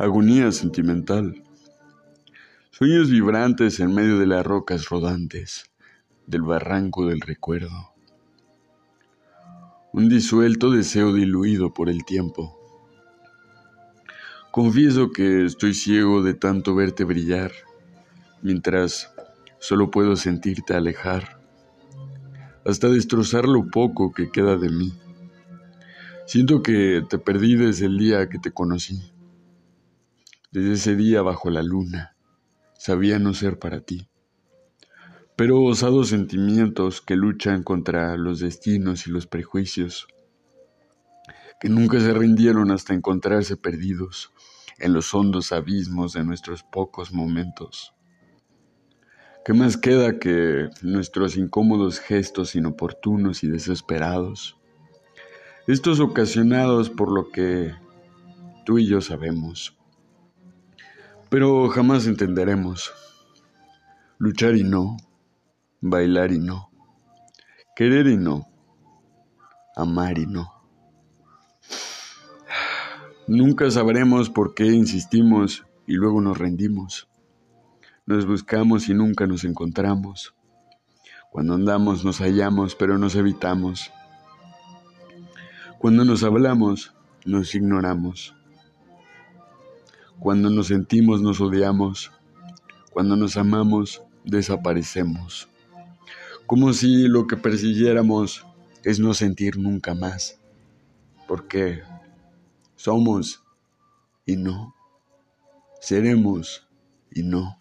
agonía sentimental, sueños vibrantes en medio de las rocas rodantes del barranco del recuerdo, un disuelto deseo diluido por el tiempo. Confieso que estoy ciego de tanto verte brillar, mientras solo puedo sentirte alejar, hasta destrozar lo poco que queda de mí. Siento que te perdí desde el día que te conocí. Desde ese día bajo la luna, sabía no ser para ti. Pero osados sentimientos que luchan contra los destinos y los prejuicios, que nunca se rindieron hasta encontrarse perdidos en los hondos abismos de nuestros pocos momentos. ¿Qué más queda que nuestros incómodos gestos inoportunos y desesperados? estos ocasionados por lo que tú y yo sabemos, pero jamás entenderemos. Luchar y no, bailar y no, querer y no, amar y no. Nunca sabremos por qué insistimos y luego nos rendimos. Nos buscamos y nunca nos encontramos. Cuando andamos nos hallamos, pero nos evitamos. Cuando nos hablamos, nos ignoramos. Cuando nos sentimos, nos odiamos. Cuando nos amamos, desaparecemos. Como si lo que persiguiéramos es no sentir nunca más. Porque somos y no. Seremos y no.